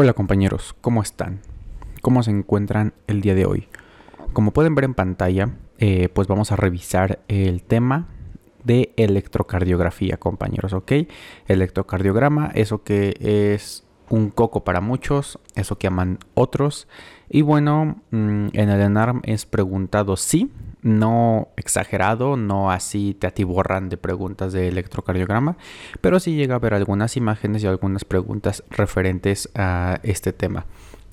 Hola compañeros, ¿cómo están? ¿Cómo se encuentran el día de hoy? Como pueden ver en pantalla, eh, pues vamos a revisar el tema de electrocardiografía, compañeros, ¿ok? Electrocardiograma, eso que es un coco para muchos, eso que aman otros. Y bueno, mm, en el ENARM es preguntado sí, no exagerado, no así te atiborran de preguntas de electrocardiograma, pero sí llega a haber algunas imágenes y algunas preguntas referentes a este tema.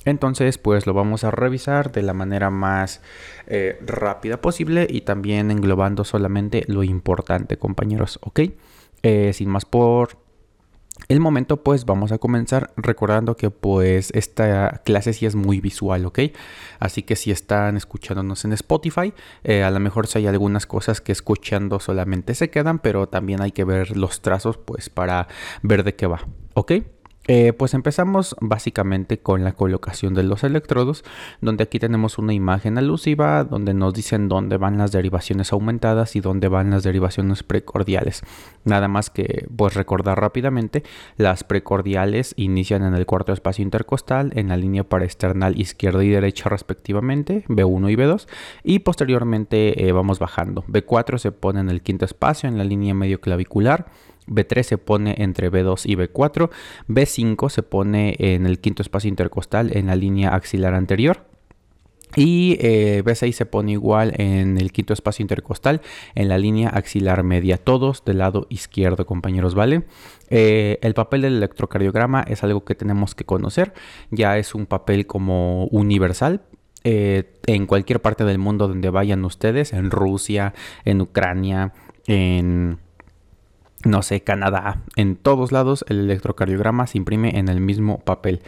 Entonces, pues lo vamos a revisar de la manera más eh, rápida posible y también englobando solamente lo importante, compañeros, ¿ok? Eh, sin más por el momento pues vamos a comenzar recordando que pues esta clase sí es muy visual, ¿ok? Así que si están escuchándonos en Spotify, eh, a lo mejor si hay algunas cosas que escuchando solamente se quedan, pero también hay que ver los trazos pues para ver de qué va, ¿ok? Eh, pues empezamos básicamente con la colocación de los electrodos, donde aquí tenemos una imagen alusiva donde nos dicen dónde van las derivaciones aumentadas y dónde van las derivaciones precordiales. Nada más que pues recordar rápidamente, las precordiales inician en el cuarto espacio intercostal en la línea paraesternal izquierda y derecha respectivamente, B1 y B2, y posteriormente eh, vamos bajando. B4 se pone en el quinto espacio en la línea medio clavicular. B3 se pone entre B2 y B4. B5 se pone en el quinto espacio intercostal en la línea axilar anterior. Y eh, B6 se pone igual en el quinto espacio intercostal en la línea axilar media. Todos del lado izquierdo, compañeros, ¿vale? Eh, el papel del electrocardiograma es algo que tenemos que conocer. Ya es un papel como universal. Eh, en cualquier parte del mundo donde vayan ustedes, en Rusia, en Ucrania, en no sé, Canadá, en todos lados el electrocardiograma se imprime en el mismo papel.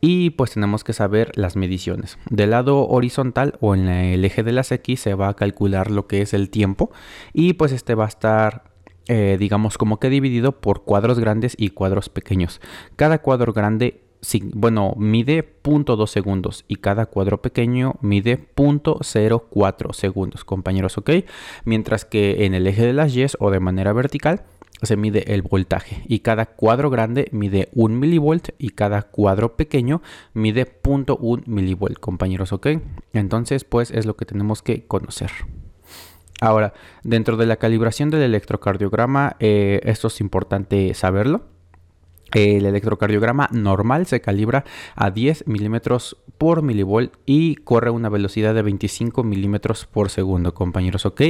Y pues tenemos que saber las mediciones. Del lado horizontal o en el eje de las X se va a calcular lo que es el tiempo. Y pues este va a estar eh, digamos como que dividido por cuadros grandes y cuadros pequeños. Cada cuadro grande bueno, mide 0.2 segundos y cada cuadro pequeño mide 0.04 segundos, compañeros, ¿ok? Mientras que en el eje de las Y o de manera vertical se mide el voltaje y cada cuadro grande mide 1 milivolt y cada cuadro pequeño mide 0.1 milivolt, compañeros, ¿ok? Entonces, pues es lo que tenemos que conocer. Ahora, dentro de la calibración del electrocardiograma, eh, esto es importante saberlo. El electrocardiograma normal se calibra a 10 milímetros por milivolt y corre a una velocidad de 25 milímetros por segundo, compañeros, ¿ok?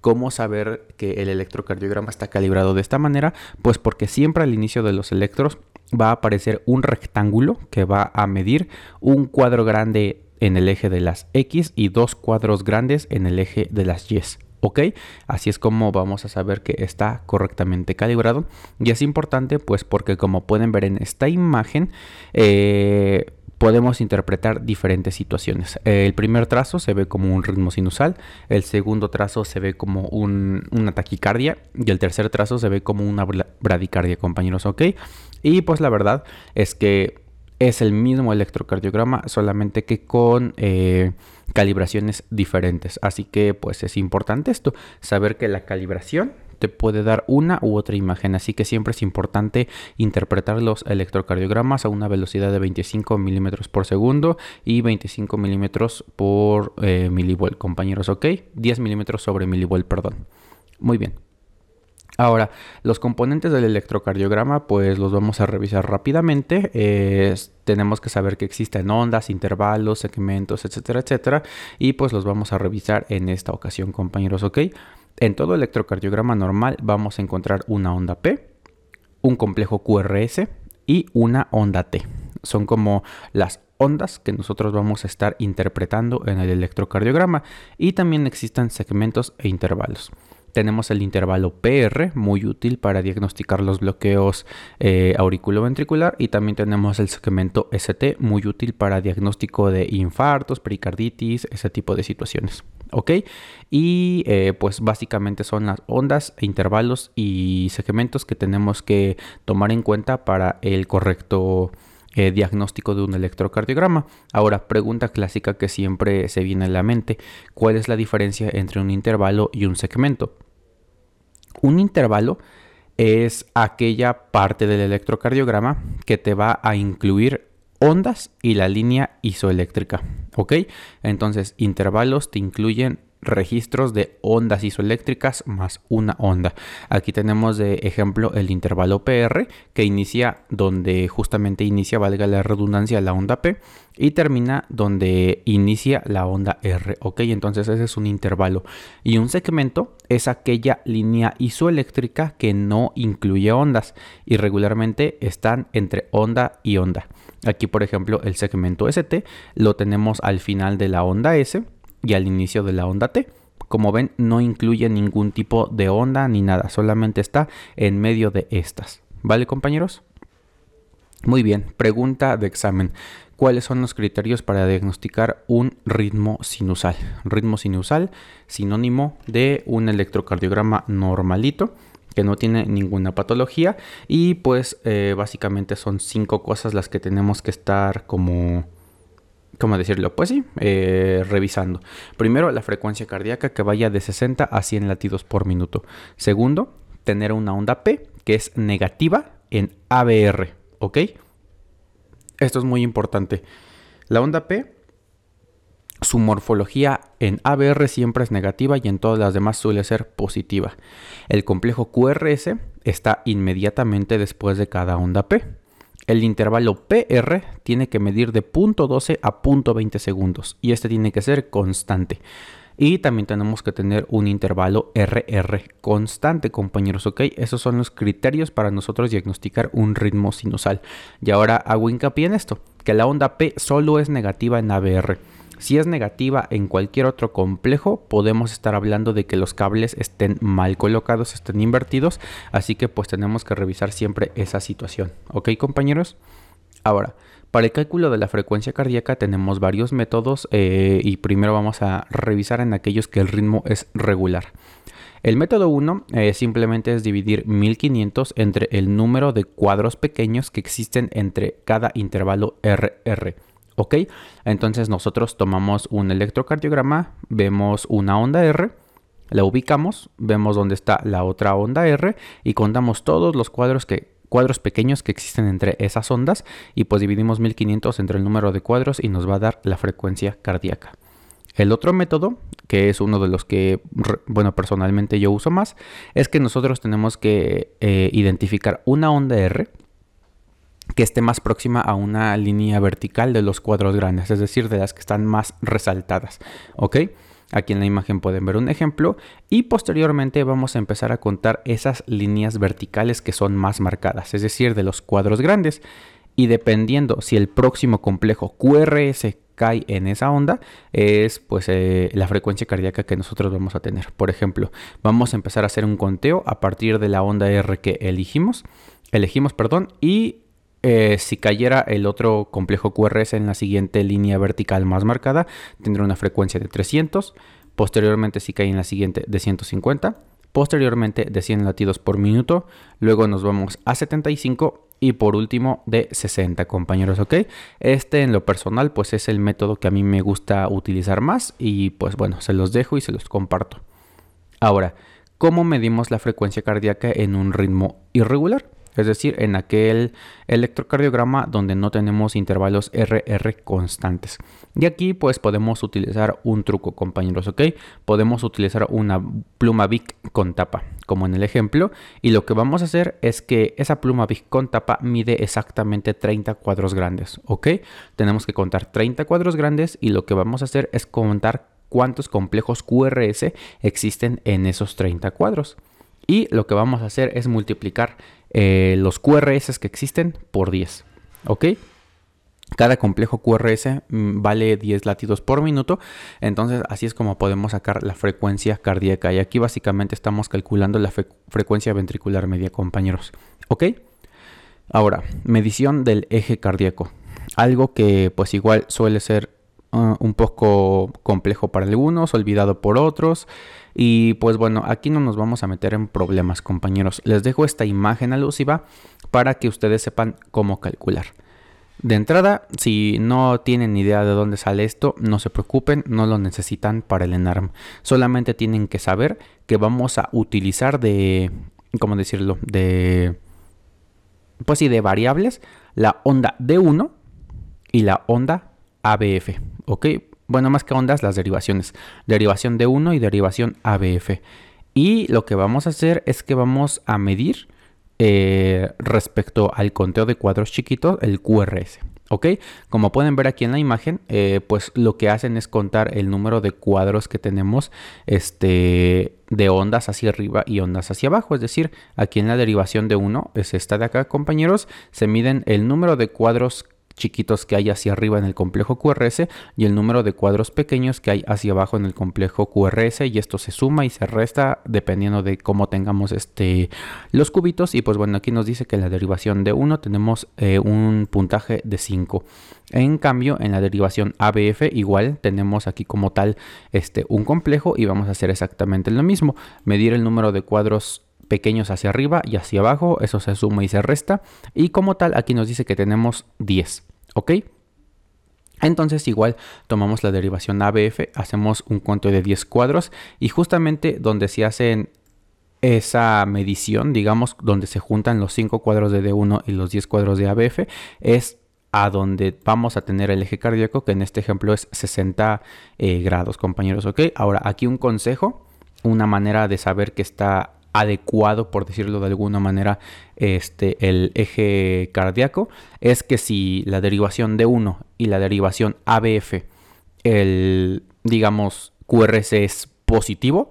¿Cómo saber que el electrocardiograma está calibrado de esta manera? Pues porque siempre al inicio de los electros va a aparecer un rectángulo que va a medir un cuadro grande en el eje de las X y dos cuadros grandes en el eje de las Y. ¿ok? Así es como vamos a saber que está correctamente calibrado. Y es importante pues porque como pueden ver en esta imagen, eh, podemos interpretar diferentes situaciones. El primer trazo se ve como un ritmo sinusal, el segundo trazo se ve como una taquicardia y el tercer trazo se ve como una bradicardia, compañeros, ¿ok? Y pues la verdad es que es el mismo electrocardiograma, solamente que con eh, calibraciones diferentes. Así que pues es importante esto, saber que la calibración te puede dar una u otra imagen. Así que siempre es importante interpretar los electrocardiogramas a una velocidad de 25 milímetros por segundo y 25 milímetros por eh, milivolt, compañeros, ¿ok? 10 milímetros sobre milivolt, perdón. Muy bien. Ahora, los componentes del electrocardiograma, pues los vamos a revisar rápidamente. tenemos que saber que existen ondas, intervalos, segmentos, etcétera, etcétera. Y pues los vamos a revisar en esta ocasión, compañeros, ¿ok? En todo electrocardiograma normal vamos a encontrar una onda P, un complejo QRS y una onda T. Son como las ondas que nosotros vamos a estar interpretando en el electrocardiograma. Y también existen segmentos e intervalos. Tenemos el intervalo PR, muy útil para diagnosticar los bloqueos eh, auriculoventricular. Y también tenemos el segmento ST, muy útil para diagnóstico de infartos, pericarditis, ese tipo de situaciones. ¿Ok? Y eh, pues básicamente son las ondas, intervalos y segmentos que tenemos que tomar en cuenta para el correcto eh, diagnóstico de un electrocardiograma. Ahora, pregunta clásica que siempre se viene a la mente, ¿cuál es la diferencia entre un intervalo y un segmento? Un intervalo es aquella parte del electrocardiograma que te va a incluir ondas y la línea isoeléctrica. ¿Ok? Entonces, intervalos te incluyen registros de ondas isoeléctricas más una onda. Aquí tenemos de ejemplo el intervalo PR que inicia donde justamente inicia, valga la redundancia, la onda P y termina donde inicia la onda R. Ok, entonces ese es un intervalo. Y un segmento es aquella línea isoeléctrica que no incluye ondas y regularmente están entre onda y onda. Aquí, por ejemplo, el segmento ST lo tenemos al final de la onda S y al inicio de la onda T. Como ven, no incluye ningún tipo de onda ni nada, solamente está en medio de estas. ¿Vale, compañeros? Muy bien, pregunta de examen. ¿Cuáles son los criterios para diagnosticar un ritmo sinusal? Ritmo sinusal, sinónimo de un electrocardiograma normalito que no tiene ninguna patología y pues eh, básicamente son cinco cosas las que tenemos que estar como ¿cómo decirlo? Pues sí, eh, revisando. Primero, la frecuencia cardíaca que vaya de 60 a 100 latidos por minuto. Segundo, tener una onda P que es negativa en ABR, ¿ok? Esto es muy importante. La onda P, su morfología en ABR siempre es negativa y en todas las demás suele ser positiva. El complejo QRS está inmediatamente después de cada onda P. El intervalo PR tiene que medir de 0.12 a 0.20 segundos y este tiene que ser constante. Y también tenemos que tener un intervalo RR constante, compañeros, ¿ok? Esos son los criterios para nosotros diagnosticar un ritmo sinusal. Y ahora hago hincapié en esto, que la onda P solo es negativa en ABR. Si es negativa en cualquier otro complejo, podemos estar hablando de que los cables estén mal colocados, estén invertidos, así que pues tenemos que revisar siempre esa situación. ¿Ok compañeros? Ahora, para el cálculo de la frecuencia cardíaca tenemos varios métodos eh, y primero vamos a revisar en aquellos que el ritmo es regular. El método 1 eh, simplemente es dividir 1500 entre el número de cuadros pequeños que existen entre cada intervalo RR. ¿Ok? Entonces nosotros tomamos un electrocardiograma, vemos una onda R, la ubicamos, vemos dónde está la otra onda R y contamos todos los cuadros que cuadros pequeños que existen entre esas ondas y pues dividimos 1500 entre el número de cuadros y nos va a dar la frecuencia cardíaca. El otro método, que es uno de los que, bueno, personalmente yo uso más, es que nosotros tenemos que eh, identificar una onda R que esté más próxima a una línea vertical de los cuadros grandes, es decir, de las que están más resaltadas. ¿Ok? Aquí en la imagen pueden ver un ejemplo y posteriormente vamos a empezar a contar esas líneas verticales que son más marcadas, es decir, de los cuadros grandes. Y dependiendo si el próximo complejo QRS cae en esa onda, es pues eh, la frecuencia cardíaca que nosotros vamos a tener. Por ejemplo, vamos a empezar a hacer un conteo a partir de la onda R que elegimos, elegimos, perdón, y eh, si cayera el otro complejo QRS en la siguiente línea vertical más marcada, tendrá una frecuencia de 300. Posteriormente, si cae en la siguiente, de 150. Posteriormente, de 100 latidos por minuto. Luego nos vamos a 75 y por último de 60 compañeros, ¿ok? Este en lo personal pues es el método que a mí me gusta utilizar más y pues bueno, se los dejo y se los comparto. Ahora, ¿cómo medimos la frecuencia cardíaca en un ritmo irregular? Es decir, en aquel electrocardiograma donde no tenemos intervalos RR constantes. Y aquí pues podemos utilizar un truco compañeros, ¿ok? Podemos utilizar una pluma Bic con tapa, como en el ejemplo, y lo que vamos a hacer es que esa pluma Bic con tapa mide exactamente 30 cuadros grandes, ¿ok? Tenemos que contar 30 cuadros grandes y lo que vamos a hacer es contar cuántos complejos QRS existen en esos 30 cuadros. Y lo que vamos a hacer es multiplicar eh, los QRS que existen por 10. ¿Ok? Cada complejo QRS mm, vale 10 latidos por minuto, entonces así es como podemos sacar la frecuencia cardíaca. Y aquí básicamente estamos calculando la frecuencia ventricular media, compañeros. ¿Ok? Ahora, medición del eje cardíaco. Algo que pues igual suele ser Ah, un poco complejo para algunos, olvidado por otros. Y pues bueno, aquí no nos vamos a meter en problemas, compañeros. Les dejo esta imagen alusiva para que ustedes sepan cómo calcular. De entrada, si no tienen idea de dónde sale esto, no se preocupen, no lo necesitan para el ENARM. Solamente tienen que saber que vamos a utilizar de, ¿cómo decirlo? De, pues sí, de variables, la onda D1 y la onda ABF, ¿ok? Bueno, más que ondas, las derivaciones. Derivación de 1 y derivación ABF. Y lo que vamos a hacer es que vamos a medir eh, respecto al conteo de cuadros chiquitos el QRS. ¿Ok? Como pueden ver aquí en la imagen, eh, pues lo que hacen es contar el número de cuadros que tenemos este, de ondas hacia arriba y ondas hacia abajo. Es decir, aquí en la derivación de 1, es esta de acá, compañeros, se miden el número de cuadros chiquitos que hay hacia arriba en el complejo QRS y el número de cuadros pequeños que hay hacia abajo en el complejo QRS y esto se suma y se resta dependiendo de cómo tengamos este los cubitos. Y pues bueno aquí nos dice que en la derivación de 1 tenemos eh, un puntaje de 5 en cambio en la derivación ABF igual tenemos aquí como tal este un complejo y vamos a hacer exactamente lo mismo. Medir el número de cuadros pequeños hacia arriba y hacia abajo, eso se suma y se resta. Y como tal, aquí nos dice que tenemos 10, ¿ok? Entonces igual tomamos la derivación ABF, hacemos un cuento de 10 cuadros y justamente donde se hacen esa medición, digamos, donde se juntan los 5 cuadros de D1 y los 10 cuadros de ABF, es a donde vamos a tener el eje cardíaco, que en este ejemplo es 60 eh, grados, compañeros, ¿ok? Ahora, aquí un consejo, una manera de saber que está adecuado, por decirlo de alguna manera, este, el eje cardíaco, es que si la derivación de 1 y la derivación ABF, el, digamos, QRS es positivo,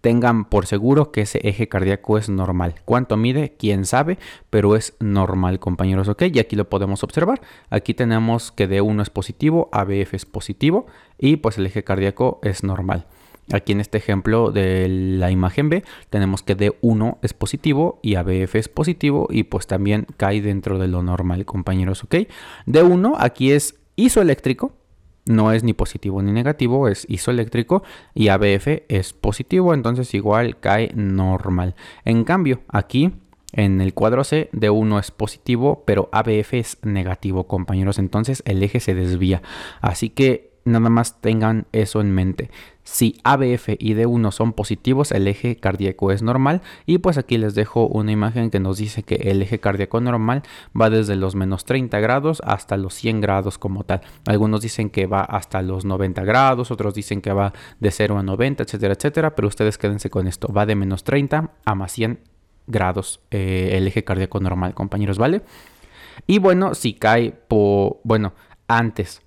tengan por seguro que ese eje cardíaco es normal. ¿Cuánto mide? Quién sabe, pero es normal, compañeros, ¿ok? Y aquí lo podemos observar. Aquí tenemos que D1 es positivo, ABF es positivo y pues el eje cardíaco es normal. Aquí en este ejemplo de la imagen B tenemos que D1 es positivo y ABF es positivo y pues también cae dentro de lo normal compañeros, ¿ok? D1 aquí es isoeléctrico, no es ni positivo ni negativo, es isoeléctrico y ABF es positivo, entonces igual cae normal. En cambio, aquí en el cuadro C, D1 es positivo, pero ABF es negativo, compañeros, entonces el eje se desvía. Así que nada más tengan eso en mente. Si ABF y D1 son positivos, el eje cardíaco es normal. Y pues aquí les dejo una imagen que nos dice que el eje cardíaco normal va desde los menos 30 grados hasta los 100 grados como tal. Algunos dicen que va hasta los 90 grados, otros dicen que va de 0 a 90, etcétera, etcétera. Pero ustedes quédense con esto. Va de menos 30 a más 100 grados eh, el eje cardíaco normal, compañeros, ¿vale? Y bueno, si cae por, bueno, antes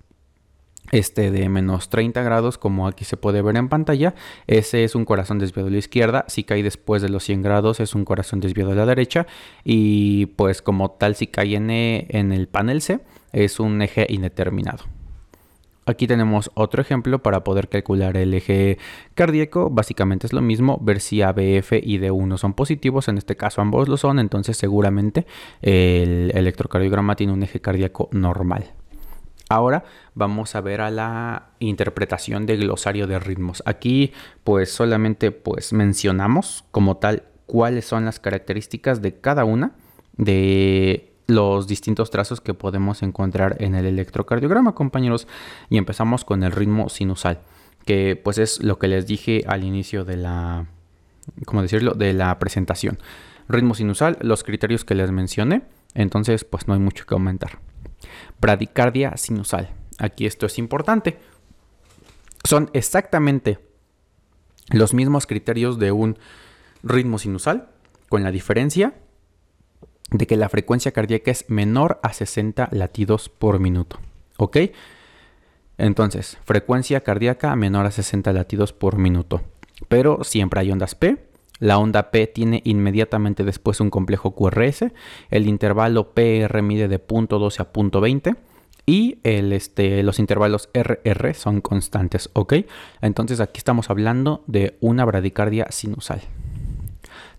este de menos 30 grados como aquí se puede ver en pantalla ese es un corazón desviado a la izquierda si cae después de los 100 grados es un corazón desviado a la derecha y pues como tal si cae en, e, en el panel C es un eje indeterminado Aquí tenemos otro ejemplo para poder calcular el eje cardíaco. Básicamente es lo mismo, ver si ABF y D1 son positivos. En este caso ambos lo son, entonces seguramente el electrocardiograma tiene un eje cardíaco normal. Ahora vamos a ver a la interpretación de glosario de ritmos. Aquí pues solamente pues mencionamos como tal cuáles son las características de cada una de los distintos trazos que podemos encontrar en el electrocardiograma, compañeros. Y empezamos con el ritmo sinusal, que pues es lo que les dije al inicio de la, ¿cómo decirlo?, de la presentación. Ritmo sinusal, los criterios que les mencioné, entonces pues no hay mucho que aumentar bradicardia sinusal. Aquí esto es importante. Son exactamente los mismos criterios de un ritmo sinusal, con la diferencia de que la frecuencia cardíaca es menor a 60 latidos por minuto. ¿Ok? Entonces, frecuencia cardíaca menor a 60 latidos por minuto. Pero siempre hay ondas P la onda P tiene inmediatamente después un complejo QRS. El intervalo PR mide de .12 a .20 y el, este, los intervalos RR son constantes, ¿ok? Entonces aquí estamos hablando de una bradicardia sinusal.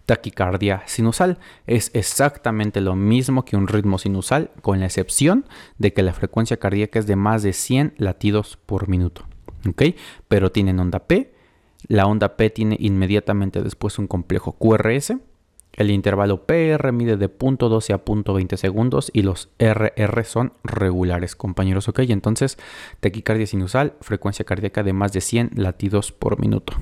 Taquicardia sinusal es exactamente lo mismo que un ritmo sinusal, con la excepción de que la frecuencia cardíaca es de más de 100 latidos por minuto, ¿ok? Pero tienen onda P la onda P tiene inmediatamente después un complejo QRS. El intervalo PR mide de 0.12 a 0.20 segundos y los RR son regulares, compañeros. Ok, entonces taquicardia sinusal, frecuencia cardíaca de más de 100 latidos por minuto.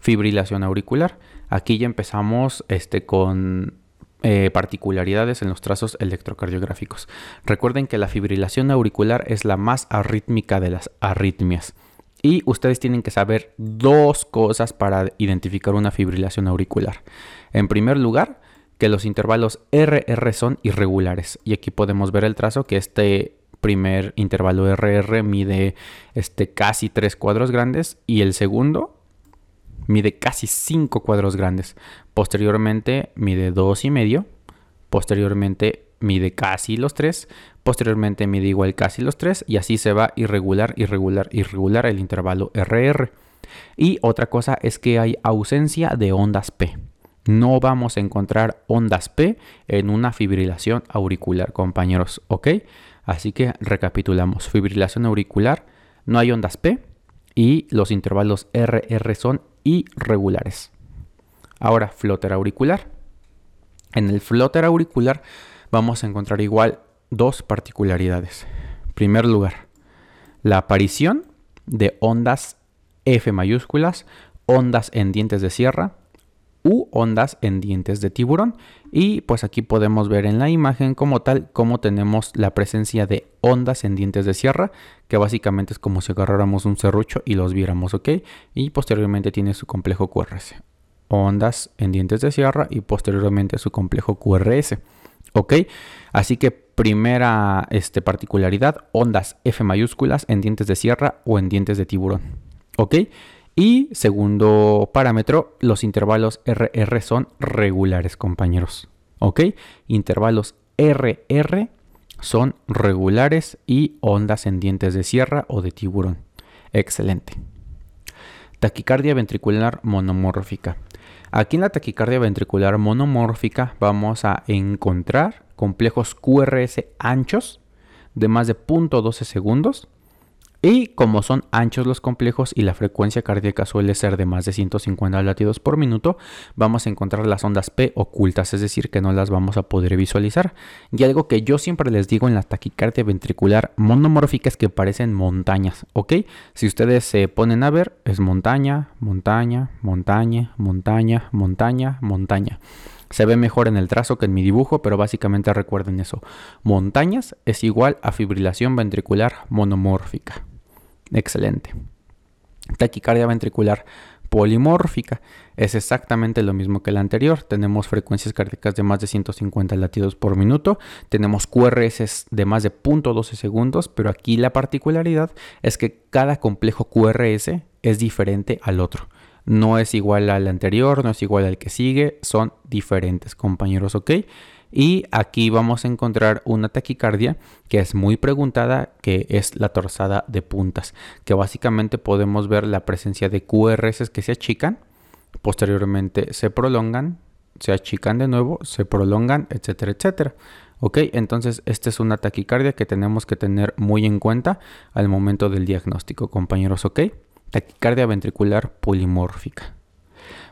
Fibrilación auricular. Aquí ya empezamos este, con eh, particularidades en los trazos electrocardiográficos. Recuerden que la fibrilación auricular es la más arrítmica de las arritmias. Y ustedes tienen que saber dos cosas para identificar una fibrilación auricular. En primer lugar, que los intervalos RR son irregulares. Y aquí podemos ver el trazo que este primer intervalo RR mide este, casi 3 cuadros grandes y el segundo mide casi 5 cuadros grandes. Posteriormente mide dos y medio. Posteriormente mide casi los 3. Posteriormente mide igual casi los 3 y así se va irregular, irregular, irregular el intervalo RR. Y otra cosa es que hay ausencia de ondas P. No vamos a encontrar ondas P en una fibrilación auricular, compañeros, ¿ok? Así que recapitulamos. Fibrilación auricular, no hay ondas P y los intervalos RR son irregulares. Ahora, flotter auricular. En el flotter auricular vamos a encontrar igual dos particularidades. primer lugar, la aparición de ondas F mayúsculas, ondas en dientes de sierra u ondas en dientes de tiburón. Y pues aquí podemos ver en la imagen como tal como tenemos la presencia de ondas en dientes de sierra, que básicamente es como si agarráramos un serrucho y los viéramos, ¿ok? Y posteriormente tiene su complejo QRS. Ondas en dientes de sierra y posteriormente su complejo QRS. ¿Ok? Así que primera este, particularidad, ondas F mayúsculas en dientes de sierra o en dientes de tiburón. ¿Ok? Y segundo parámetro, los intervalos RR son regulares, compañeros. ¿Ok? Intervalos RR son regulares y ondas en dientes de sierra o de tiburón. Excelente. Taquicardia ventricular monomórfica. Aquí en la taquicardia ventricular monomórfica vamos a encontrar complejos QRS anchos de más de 0.12 segundos y como son anchos los complejos y la frecuencia cardíaca suele ser de más de 150 latidos por minuto, vamos a encontrar las ondas P ocultas, es decir, que no las vamos a poder visualizar. Y algo que yo siempre les digo en la taquicardia ventricular monomórfica es que parecen montañas, ¿ok? Si ustedes se ponen a ver, es montaña, montaña, montaña, montaña, montaña, montaña. Se ve mejor en el trazo que en mi dibujo, pero básicamente recuerden eso. Montañas es igual a fibrilación ventricular monomórfica. Excelente. Taquicardia ventricular polimórfica. Es exactamente lo mismo que la anterior. Tenemos frecuencias cardíacas de más de 150 latidos por minuto. Tenemos QRS de más de 0.12 segundos, pero aquí la particularidad es que cada complejo QRS es diferente al otro. No es igual al anterior, no es igual al que sigue, son diferentes compañeros, ¿ok? Y aquí vamos a encontrar una taquicardia que es muy preguntada, que es la torzada de puntas, que básicamente podemos ver la presencia de QRS que se achican, posteriormente se prolongan, se achican de nuevo, se prolongan, etcétera, etcétera. Ok, entonces esta es una taquicardia que tenemos que tener muy en cuenta al momento del diagnóstico, compañeros, ok. Taquicardia ventricular polimórfica.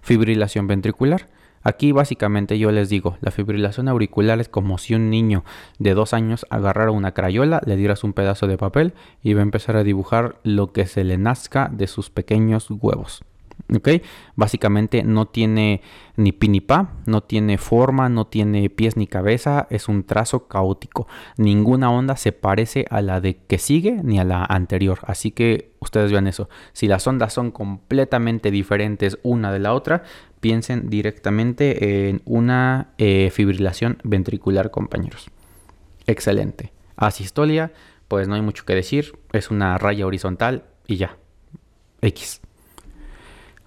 Fibrilación ventricular. Aquí básicamente yo les digo, la fibrilación auricular es como si un niño de dos años agarrara una crayola, le dieras un pedazo de papel y va a empezar a dibujar lo que se le nazca de sus pequeños huevos. ¿Ok? Básicamente no tiene ni pi ni pa, no tiene forma, no tiene pies ni cabeza, es un trazo caótico. Ninguna onda se parece a la de que sigue ni a la anterior. Así que ustedes vean eso. Si las ondas son completamente diferentes una de la otra, piensen directamente en una eh, fibrilación ventricular, compañeros. Excelente. Asistolia, pues no hay mucho que decir, es una raya horizontal y ya. X.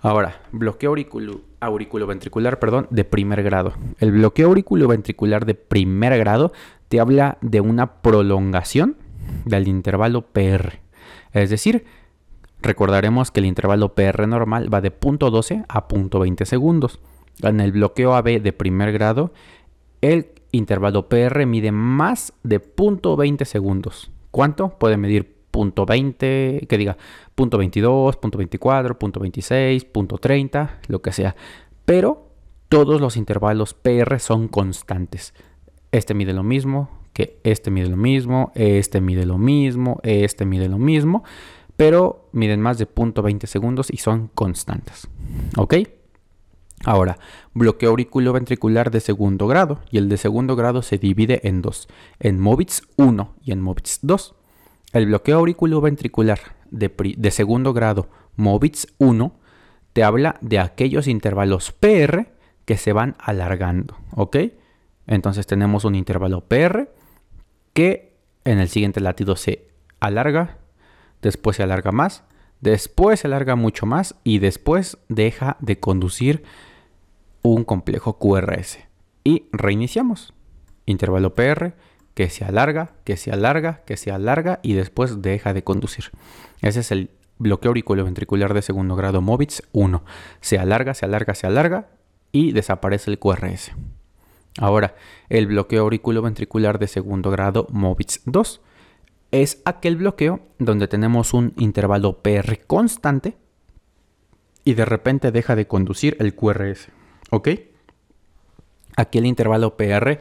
Ahora, bloqueo auriculo, auriculoventricular, perdón, de primer grado. El bloqueo auriculoventricular de primer grado te habla de una prolongación del intervalo PR. Es decir, recordaremos que el intervalo PR normal va de 0.12 a 0.20 segundos. En el bloqueo AB de primer grado, el intervalo PR mide más de 0.20 segundos. ¿Cuánto? Puede medir punto .20, que diga punto .22, punto .24, punto .26, punto .30, lo que sea. Pero todos los intervalos PR son constantes. Este mide lo mismo, que este mide lo mismo, este mide lo mismo, este mide lo mismo, pero miden más de punto .20 segundos y son constantes. ¿Ok? Ahora, bloqueo auriculoventricular de segundo grado y el de segundo grado se divide en dos, en MOVITS 1 y en MOVITS 2. El bloqueo auriculoventricular de, de segundo grado MOVITS 1 te habla de aquellos intervalos PR que se van alargando, ¿ok? Entonces tenemos un intervalo PR que en el siguiente latido se alarga, después se alarga más, después se alarga mucho más y después deja de conducir un complejo QRS. Y reiniciamos. Intervalo PR que se alarga, que se alarga, que se alarga y después deja de conducir. Ese es el bloqueo auriculoventricular de segundo grado MOVITS 1. Se alarga, se alarga, se alarga y desaparece el QRS. Ahora, el bloqueo auriculoventricular de segundo grado MOVITS 2 es aquel bloqueo donde tenemos un intervalo PR constante y de repente deja de conducir el QRS. ¿Ok? Aquí el intervalo PR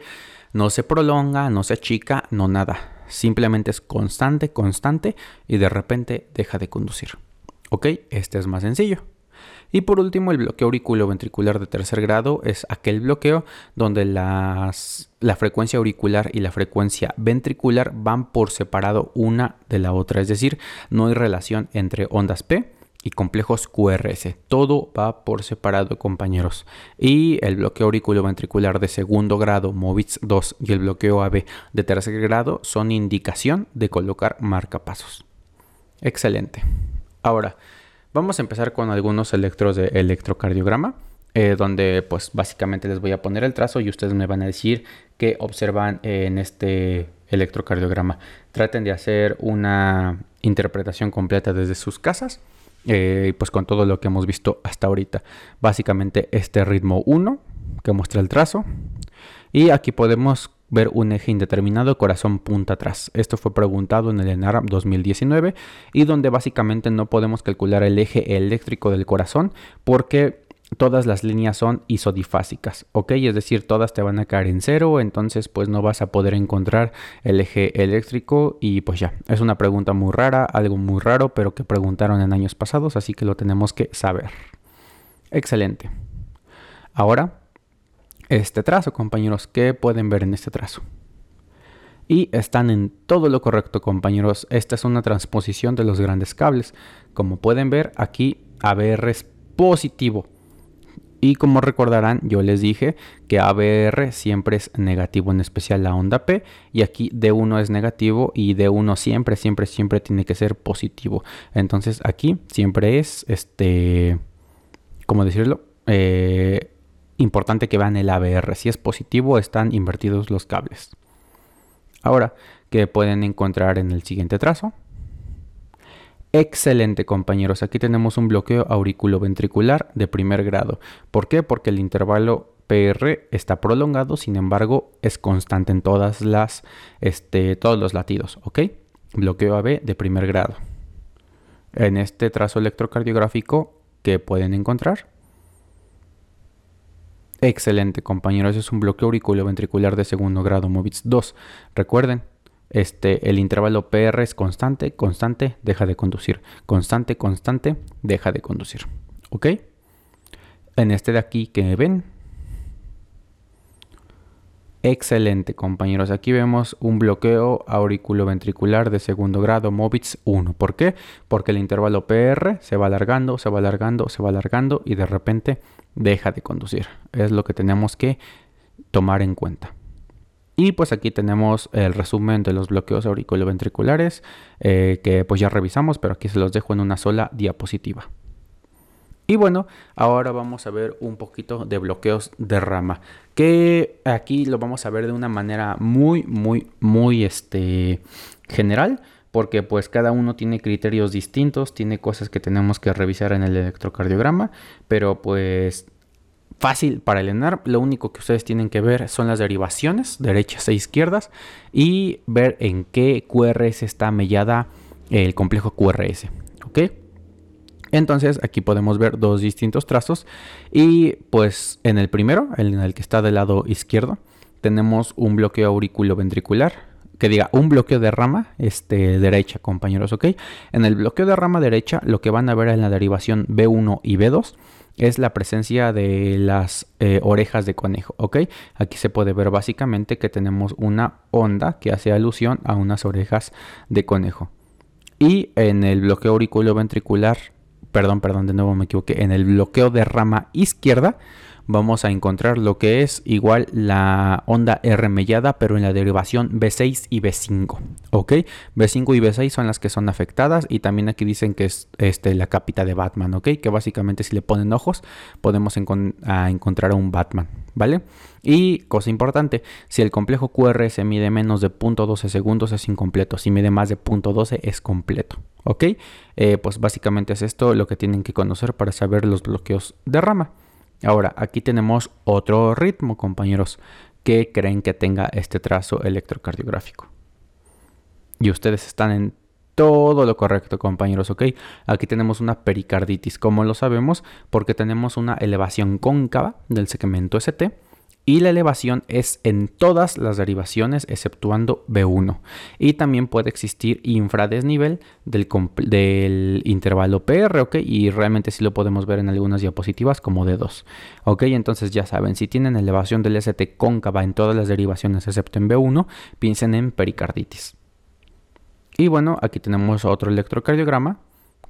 no se prolonga, no se achica, no nada. Simplemente es constante, constante y de repente deja de conducir. ¿Ok? Este es más sencillo. Y por último, el bloqueo auriculoventricular de tercer grado es aquel bloqueo donde las, la frecuencia auricular y la frecuencia ventricular van por separado una de la otra. Es decir, no hay relación entre ondas P y complejos QRS. Todo va por separado, compañeros. Y el bloqueo auriculoventricular de segundo grado, MOVITS 2, y el bloqueo AB de tercer grado son indicación de colocar marcapasos. Excelente. Ahora, Vamos a empezar con algunos electros de electrocardiograma, eh, donde pues básicamente les voy a poner el trazo y ustedes me van a decir qué observan en este electrocardiograma. Traten de hacer una interpretación completa desde sus casas. Eh, pues con todo lo que hemos visto hasta ahorita. Básicamente este ritmo 1 que muestra el trazo. Y aquí podemos ver un eje indeterminado corazón punta atrás. Esto fue preguntado en el ENARAM 2019 y donde básicamente no podemos calcular el eje eléctrico del corazón porque todas las líneas son isodifásicas, ¿ok? Es decir, todas te van a caer en cero, entonces pues no vas a poder encontrar el eje eléctrico y pues ya, es una pregunta muy rara, algo muy raro, pero que preguntaron en años pasados, así que lo tenemos que saber. Excelente. Ahora este trazo, compañeros. ¿Qué pueden ver en este trazo? Y están en todo lo correcto, compañeros. Esta es una transposición de los grandes cables. Como pueden ver, aquí ABR es positivo. Y como recordarán, yo les dije que ABR siempre es negativo, en especial la onda P. Y aquí D1 es negativo y D1 siempre, siempre, siempre tiene que ser positivo. Entonces aquí siempre es, este, ¿cómo decirlo? Eh, importante que vean el ABR. Si es positivo, están invertidos los cables. Ahora, ¿qué pueden encontrar en el siguiente trazo? Excelente compañeros, aquí tenemos un bloqueo auriculoventricular de primer grado. ¿Por qué? Porque el intervalo PR está prolongado, sin embargo es constante en todas las, este, todos los latidos, ¿ok? Bloqueo AB de primer grado. En este trazo electrocardiográfico, ¿qué pueden encontrar? Excelente, compañeros. Es un bloqueo auriculoventricular de segundo grado, MOVITS 2. Recuerden, este, el intervalo PR es constante, constante, deja de conducir. Constante, constante, deja de conducir. ¿Ok? En este de aquí que ven. Excelente, compañeros. Aquí vemos un bloqueo auriculoventricular de segundo grado, MOVITS 1. ¿Por qué? Porque el intervalo PR se va alargando, se va alargando, se va alargando y de repente deja de conducir. Es lo que tenemos que tomar en cuenta. Y pues aquí tenemos el resumen de los bloqueos auriculoventriculares eh, que pues ya revisamos, pero aquí se los dejo en una sola diapositiva. Y bueno, ahora vamos a ver un poquito de bloqueos de rama, que aquí lo vamos a ver de una manera muy, muy, muy este, general, porque pues cada uno tiene criterios distintos, tiene cosas que tenemos que revisar en el electrocardiograma, pero pues fácil para el lo único que ustedes tienen que ver son las derivaciones, derechas e izquierdas, y ver en qué QRS está mellada el complejo QRS, ¿ok? Entonces aquí podemos ver dos distintos trazos y pues en el primero, en el que está del lado izquierdo, tenemos un bloqueo auriculoventricular que diga un bloqueo de rama este, derecha, compañeros, ¿ok? En el bloqueo de rama derecha, lo que van a ver en la derivación B1 y B2 es la presencia de las eh, orejas de conejo, ¿ok? Aquí se puede ver básicamente que tenemos una onda que hace alusión a unas orejas de conejo. Y en el bloqueo auriculoventricular, perdón, perdón, de nuevo me equivoqué, en el bloqueo de rama izquierda vamos a encontrar lo que es igual la onda R mellada, pero en la derivación B6 y B5. ¿Ok? B5 y B6 son las que son afectadas y también aquí dicen que es este, la capita de Batman, ¿ok? Que básicamente si le ponen ojos podemos encontrar a un Batman, ¿vale? Y cosa importante, si el complejo QR se mide menos de 0.12 segundos es incompleto, si mide más de 0.12 es completo, ¿ok? Eh, pues básicamente es esto lo que tienen que conocer para saber los bloqueos de rama. Ahora, aquí tenemos otro ritmo, compañeros, que creen que tenga este trazo electrocardiográfico. Y ustedes están en todo lo correcto, compañeros, ¿ok? Aquí tenemos una pericarditis, como lo sabemos, porque tenemos una elevación cóncava del segmento ST y la elevación es en todas las derivaciones exceptuando B1. Y también puede existir infradesnivel del, intervalo PR, ¿ok? Y realmente sí lo podemos ver en algunas diapositivas como D2, ¿ok? Entonces ya saben, si tienen elevación del ST cóncava en todas las derivaciones excepto en B1, piensen en pericarditis. Y bueno, aquí tenemos otro electrocardiograma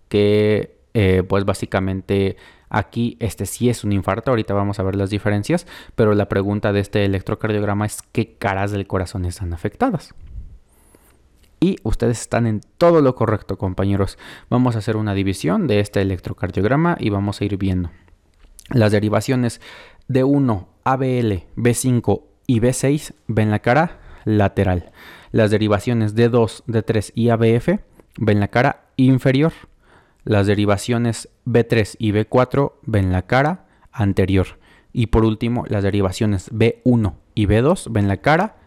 que eh, pues básicamente Aquí este sí es un infarto, ahorita vamos a ver las diferencias, pero la pregunta de este electrocardiograma es qué caras del corazón están afectadas. Y ustedes están en todo lo correcto, compañeros. Vamos a hacer una división de este electrocardiograma y vamos a ir viendo. Las derivaciones de 1, ABL, B5 y B6 ven la cara lateral. Las derivaciones de 2, D3 y ABF ven la cara inferior. Las derivaciones B3 y B4 ven la cara anterior. Y por último, las derivaciones B1 y B2 ven la cara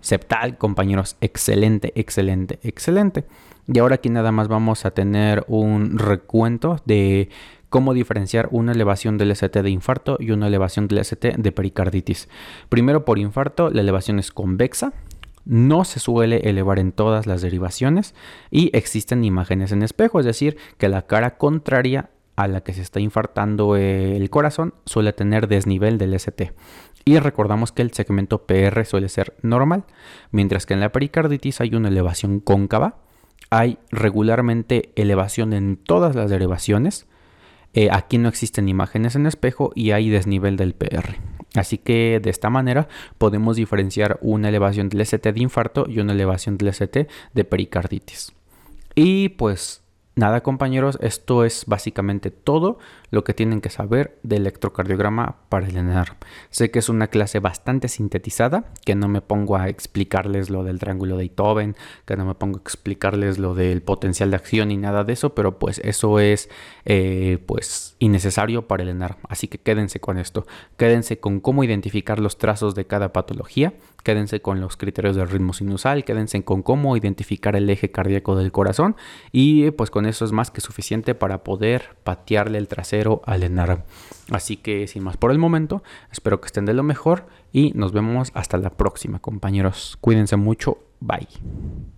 septal, compañeros. Excelente, excelente, excelente. Y ahora aquí nada más vamos a tener un recuento de cómo diferenciar una elevación del ST de infarto y una elevación del ST de pericarditis. Primero por infarto, la elevación es convexa, no se suele elevar en todas las derivaciones y existen imágenes en espejo, es decir, que la cara contraria a la que se está infartando el corazón suele tener desnivel del ST. Y recordamos que el segmento PR suele ser normal, mientras que en la pericarditis hay una elevación cóncava, hay regularmente elevación en todas las derivaciones, eh, aquí no existen imágenes en espejo y hay desnivel del PR. Así que de esta manera podemos diferenciar una elevación del ST de infarto y una elevación del ST de pericarditis. Y pues Nada compañeros, esto es básicamente todo lo que tienen que saber de electrocardiograma para el ENAR. Sé que es una clase bastante sintetizada, que no me pongo a explicarles lo del triángulo de Beethoven, que no me pongo a explicarles lo del potencial de acción ni nada de eso, pero pues eso es eh, pues innecesario para el ENAR. Así que quédense con esto, quédense con cómo identificar los trazos de cada patología, quédense con los criterios del ritmo sinusal, quédense con cómo identificar el eje cardíaco del corazón y pues eso es más que suficiente para poder patearle el trasero al ENAR. Así que sin más por el momento, espero que estén de lo mejor y nos vemos hasta la próxima compañeros. Cuídense mucho, bye.